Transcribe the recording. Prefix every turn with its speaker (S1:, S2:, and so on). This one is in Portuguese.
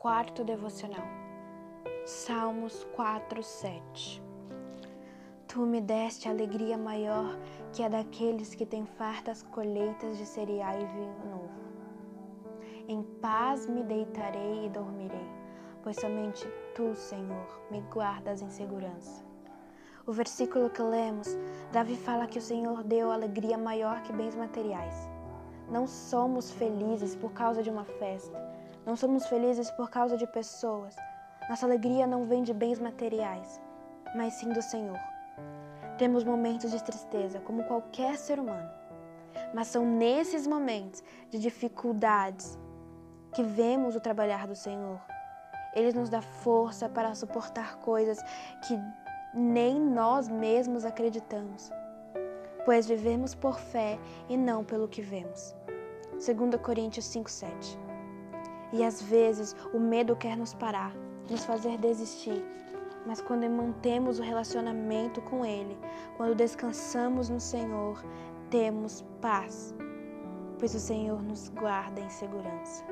S1: Quarto devocional. Salmos 4, 7. Tu me deste alegria maior que a daqueles que têm fartas colheitas de cereal e vinho novo. Em paz me deitarei e dormirei, pois somente tu, Senhor, me guardas em segurança. O versículo que lemos, Davi fala que o Senhor deu alegria maior que bens materiais. Não somos felizes por causa de uma festa não somos felizes por causa de pessoas. Nossa alegria não vem de bens materiais, mas sim do Senhor. Temos momentos de tristeza, como qualquer ser humano. Mas são nesses momentos de dificuldades que vemos o trabalhar do Senhor. Ele nos dá força para suportar coisas que nem nós mesmos acreditamos, pois vivemos por fé e não pelo que vemos. 2 Coríntios 5:7 e às vezes o medo quer nos parar, nos fazer desistir. Mas quando mantemos o relacionamento com Ele, quando descansamos no Senhor, temos paz, pois o Senhor nos guarda em segurança.